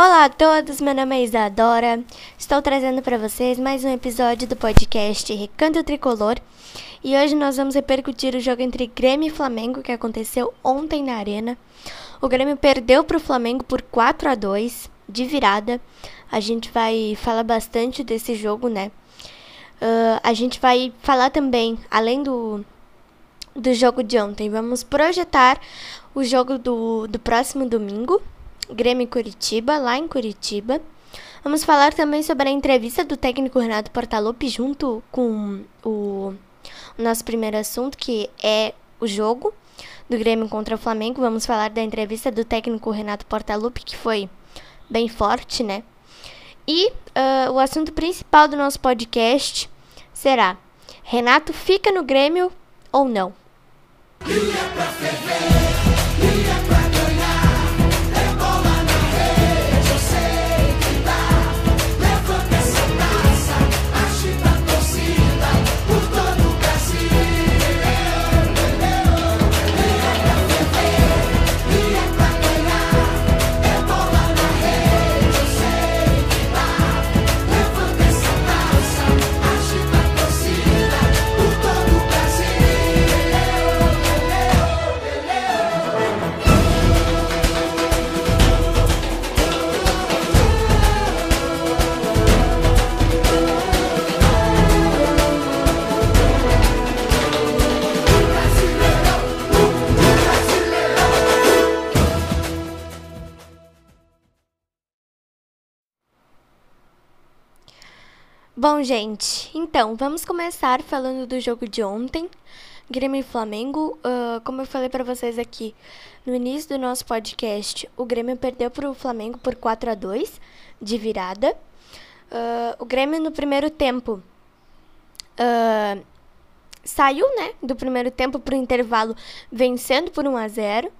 Olá a todos, meu nome é Isadora. Estou trazendo para vocês mais um episódio do podcast Recanto Tricolor. E hoje nós vamos repercutir o jogo entre Grêmio e Flamengo que aconteceu ontem na Arena. O Grêmio perdeu para o Flamengo por 4 a 2 de virada. A gente vai falar bastante desse jogo, né? Uh, a gente vai falar também, além do, do jogo de ontem, vamos projetar o jogo do, do próximo domingo, Grêmio Curitiba, lá em Curitiba. Vamos falar também sobre a entrevista do técnico Renato Portaluppi junto com o, o nosso primeiro assunto, que é o jogo do Grêmio contra o Flamengo. Vamos falar da entrevista do técnico Renato Portaluppi, que foi bem forte, né? E uh, o assunto principal do nosso podcast será: Renato fica no Grêmio ou não? Bom, gente, então vamos começar falando do jogo de ontem, Grêmio e Flamengo. Uh, como eu falei para vocês aqui no início do nosso podcast, o Grêmio perdeu para o Flamengo por 4 a 2 de virada. Uh, o Grêmio no primeiro tempo uh, saiu, né, do primeiro tempo para o intervalo vencendo por 1 a 0.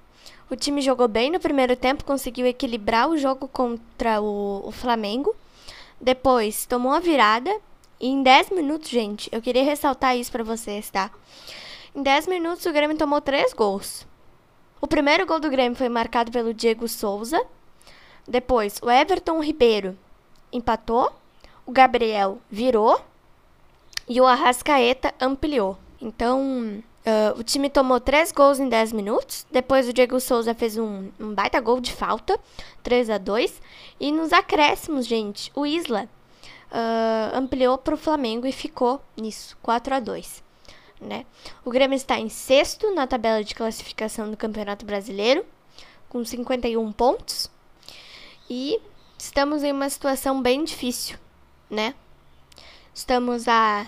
O time jogou bem no primeiro tempo, conseguiu equilibrar o jogo contra o, o Flamengo. Depois, tomou a virada. E em 10 minutos, gente, eu queria ressaltar isso para vocês, tá? Em 10 minutos, o Grêmio tomou 3 gols. O primeiro gol do Grêmio foi marcado pelo Diego Souza. Depois, o Everton Ribeiro empatou. O Gabriel virou. E o Arrascaeta ampliou. Então, Uh, o time tomou 3 gols em 10 minutos. Depois o Diego Souza fez um, um baita gol de falta, 3 a 2 E nos acréscimos, gente, o Isla uh, ampliou para o Flamengo e ficou nisso, 4 a 2 né? O Grêmio está em sexto na tabela de classificação do Campeonato Brasileiro, com 51 pontos. E estamos em uma situação bem difícil, né? Estamos a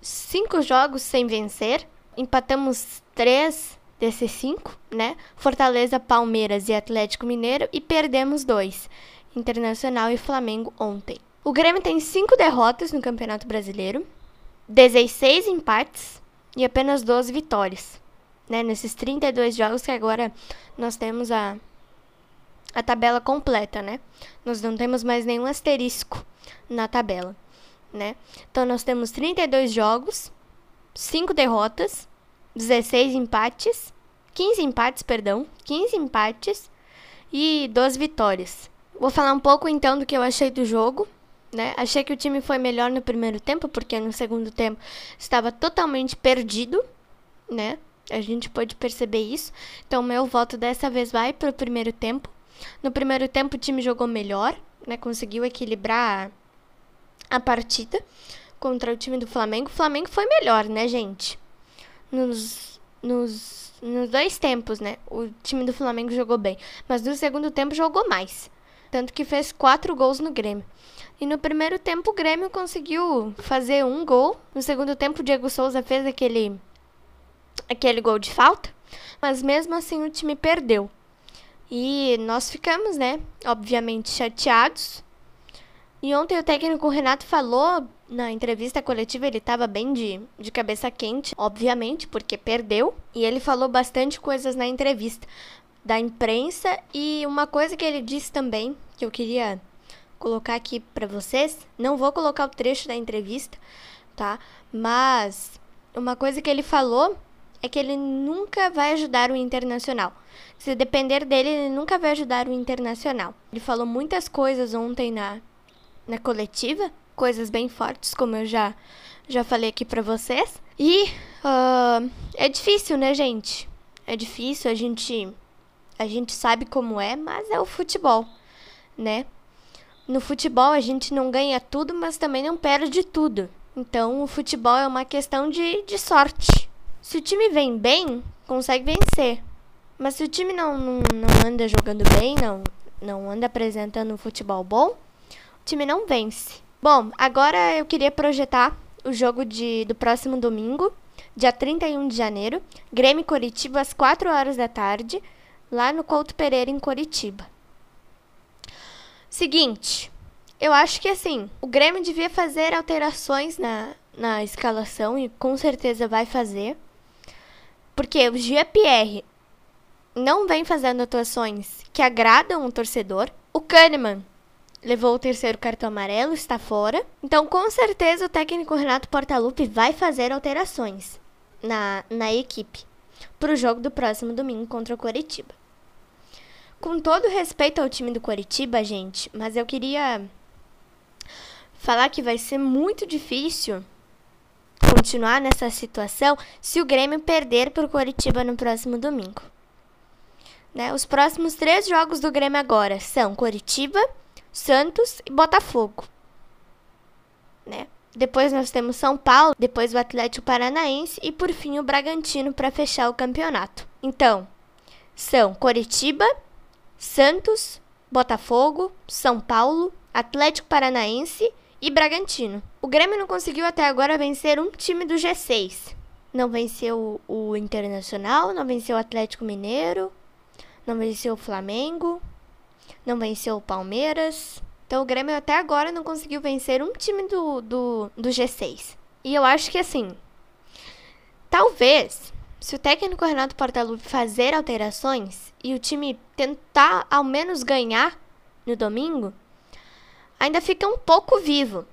cinco jogos sem vencer empatamos três desses cinco, né? Fortaleza, Palmeiras e Atlético Mineiro e perdemos dois, Internacional e Flamengo ontem. O Grêmio tem cinco derrotas no Campeonato Brasileiro, 16 empates e apenas 12 vitórias. Né, nesses 32 jogos que agora nós temos a, a tabela completa, né? Nós não temos mais nenhum asterisco na tabela, né? Então nós temos 32 jogos 5 derrotas, 16 empates, 15 empates, perdão, 15 empates e 12 vitórias. Vou falar um pouco então do que eu achei do jogo. Né? Achei que o time foi melhor no primeiro tempo, porque no segundo tempo estava totalmente perdido, né? A gente pode perceber isso. Então, meu voto dessa vez vai para o primeiro tempo. No primeiro tempo, o time jogou melhor, né? Conseguiu equilibrar a partida contra o time do Flamengo, o Flamengo foi melhor, né, gente? Nos, nos, nos dois tempos, né? O time do Flamengo jogou bem. Mas no segundo tempo jogou mais. Tanto que fez quatro gols no Grêmio. E no primeiro tempo o Grêmio conseguiu fazer um gol. No segundo tempo o Diego Souza fez aquele, aquele gol de falta. Mas mesmo assim o time perdeu. E nós ficamos, né? Obviamente chateados. E ontem o técnico Renato falou na entrevista coletiva ele estava bem de, de cabeça quente, obviamente, porque perdeu. E ele falou bastante coisas na entrevista da imprensa. E uma coisa que ele disse também, que eu queria colocar aqui para vocês, não vou colocar o trecho da entrevista, tá? Mas uma coisa que ele falou é que ele nunca vai ajudar o Internacional. Se depender dele, ele nunca vai ajudar o Internacional. Ele falou muitas coisas ontem na, na coletiva, coisas bem fortes, como eu já, já falei aqui pra vocês. E uh, é difícil, né, gente? É difícil, a gente, a gente sabe como é, mas é o futebol, né? No futebol a gente não ganha tudo, mas também não perde tudo. Então o futebol é uma questão de, de sorte. Se o time vem bem, consegue vencer. Mas se o time não, não, não anda jogando bem, não, não anda apresentando um futebol bom, time não vence. Bom, agora eu queria projetar o jogo de, do próximo domingo, dia 31 de janeiro, Grêmio Coritiba às 4 horas da tarde, lá no Couto Pereira em Coritiba. Seguinte, eu acho que assim, o Grêmio devia fazer alterações na, na escalação e com certeza vai fazer. Porque o GPR não vem fazendo atuações que agradam o torcedor. O Kahneman levou o terceiro cartão amarelo, está fora. Então, com certeza, o técnico Renato Portaluppi vai fazer alterações na, na equipe para o jogo do próximo domingo contra o Coritiba. Com todo respeito ao time do Coritiba, gente, mas eu queria falar que vai ser muito difícil continuar nessa situação se o Grêmio perder para o Coritiba no próximo domingo. Né? Os próximos três jogos do Grêmio agora são Coritiba, Santos e Botafogo. Né? Depois nós temos São Paulo, depois o Atlético Paranaense e por fim o Bragantino para fechar o campeonato. Então, são Coritiba, Santos, Botafogo, São Paulo, Atlético Paranaense e Bragantino. O Grêmio não conseguiu até agora vencer um time do G6. Não venceu o Internacional, não venceu o Atlético Mineiro, não venceu o Flamengo, não venceu o Palmeiras. Então o Grêmio até agora não conseguiu vencer um time do, do, do G6. E eu acho que assim, talvez se o técnico Renato Portaluppi fazer alterações e o time tentar ao menos ganhar no domingo, ainda fica um pouco vivo,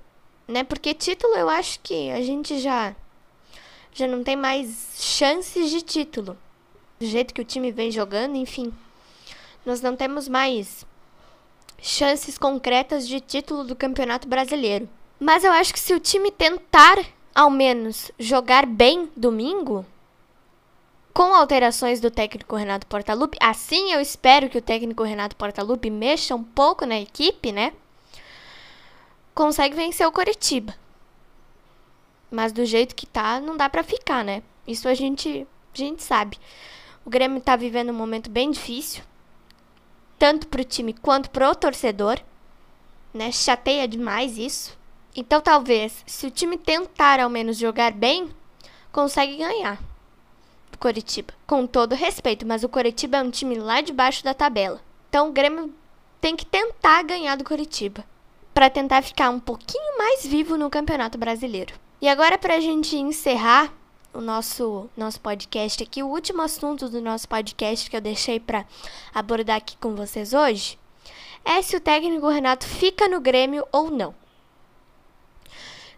né? Porque título eu acho que a gente já já não tem mais chances de título. Do jeito que o time vem jogando, enfim. Nós não temos mais chances concretas de título do Campeonato Brasileiro. Mas eu acho que se o time tentar ao menos jogar bem domingo, com alterações do técnico Renato Portaluppi. Assim eu espero que o técnico Renato Portaluppi mexa um pouco na equipe, né? Consegue vencer o Coritiba. Mas do jeito que tá, não dá para ficar, né? Isso a gente, a gente sabe. O Grêmio tá vivendo um momento bem difícil, tanto pro time quanto pro torcedor, né? Chateia demais isso. Então talvez, se o time tentar ao menos jogar bem, consegue ganhar. Coritiba. Com todo respeito, mas o Coritiba é um time lá de baixo da tabela. Então o Grêmio tem que tentar ganhar do Coritiba para tentar ficar um pouquinho mais vivo no Campeonato Brasileiro. E agora para a gente encerrar o nosso nosso podcast aqui, o último assunto do nosso podcast que eu deixei para abordar aqui com vocês hoje é se o técnico Renato fica no Grêmio ou não.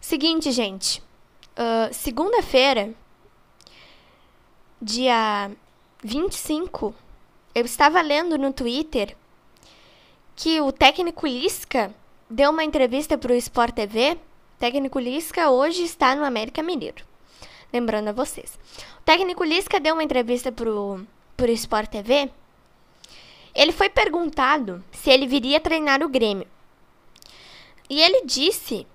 Seguinte, gente, uh, segunda-feira dia 25, eu estava lendo no Twitter que o técnico Lisca deu uma entrevista para o Sport TV. O técnico Lisca hoje está no América Mineiro. Lembrando a vocês. O técnico Lisca deu uma entrevista para o Sport TV. Ele foi perguntado se ele viria treinar o Grêmio. E ele disse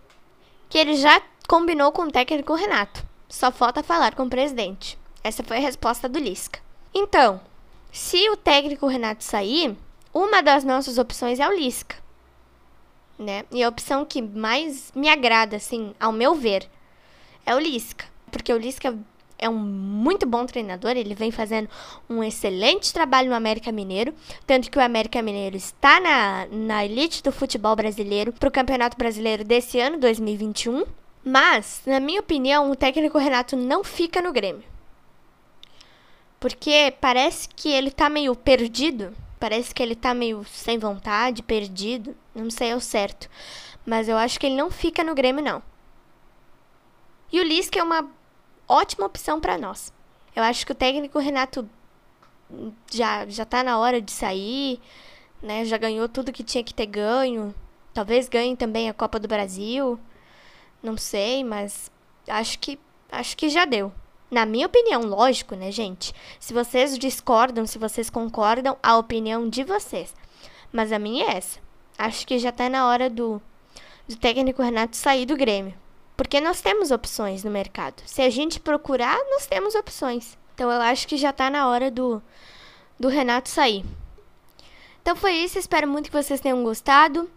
que ele já combinou com o técnico Renato. Só falta falar com o presidente. Essa foi a resposta do Lisca. Então, se o técnico Renato sair, uma das nossas opções é o Lisca. Né? E a opção que mais me agrada, assim, ao meu ver, é o Lisca. Porque o Lisca é um muito bom treinador, ele vem fazendo um excelente trabalho no América Mineiro, tanto que o América Mineiro está na, na elite do futebol brasileiro para o Campeonato Brasileiro desse ano, 2021. Mas, na minha opinião, o técnico Renato não fica no Grêmio. Porque parece que ele tá meio perdido. Parece que ele tá meio sem vontade, perdido. Não sei ao certo. Mas eu acho que ele não fica no Grêmio, não. E o Lisca é uma ótima opção para nós. Eu acho que o técnico Renato já, já tá na hora de sair, né? Já ganhou tudo que tinha que ter ganho. Talvez ganhe também a Copa do Brasil. Não sei, mas acho que acho que já deu. Na minha opinião, lógico, né, gente? Se vocês discordam, se vocês concordam, a opinião de vocês. Mas a minha é essa. Acho que já tá na hora do, do técnico Renato sair do Grêmio. Porque nós temos opções no mercado. Se a gente procurar, nós temos opções. Então eu acho que já tá na hora do, do Renato sair. Então foi isso. Espero muito que vocês tenham gostado.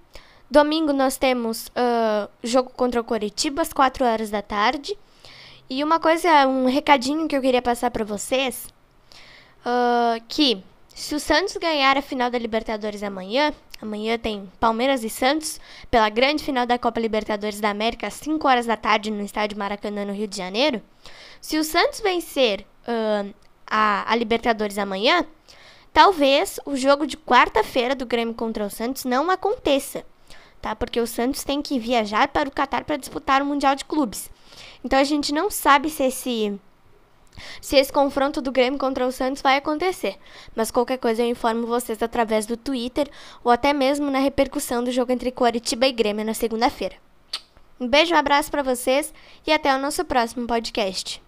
Domingo nós temos uh, jogo contra o Coritiba às 4 horas da tarde. E uma coisa, um recadinho que eu queria passar para vocês, uh, que se o Santos ganhar a final da Libertadores amanhã, amanhã tem Palmeiras e Santos pela grande final da Copa Libertadores da América às 5 horas da tarde no estádio Maracanã, no Rio de Janeiro. Se o Santos vencer uh, a, a Libertadores amanhã, talvez o jogo de quarta-feira do Grêmio contra o Santos não aconteça, tá? Porque o Santos tem que viajar para o Catar para disputar o Mundial de Clubes. Então a gente não sabe se esse se esse confronto do Grêmio contra o Santos vai acontecer. Mas qualquer coisa eu informo vocês através do Twitter ou até mesmo na repercussão do jogo entre Coritiba e Grêmio na segunda-feira. Um beijo, um abraço para vocês e até o nosso próximo podcast.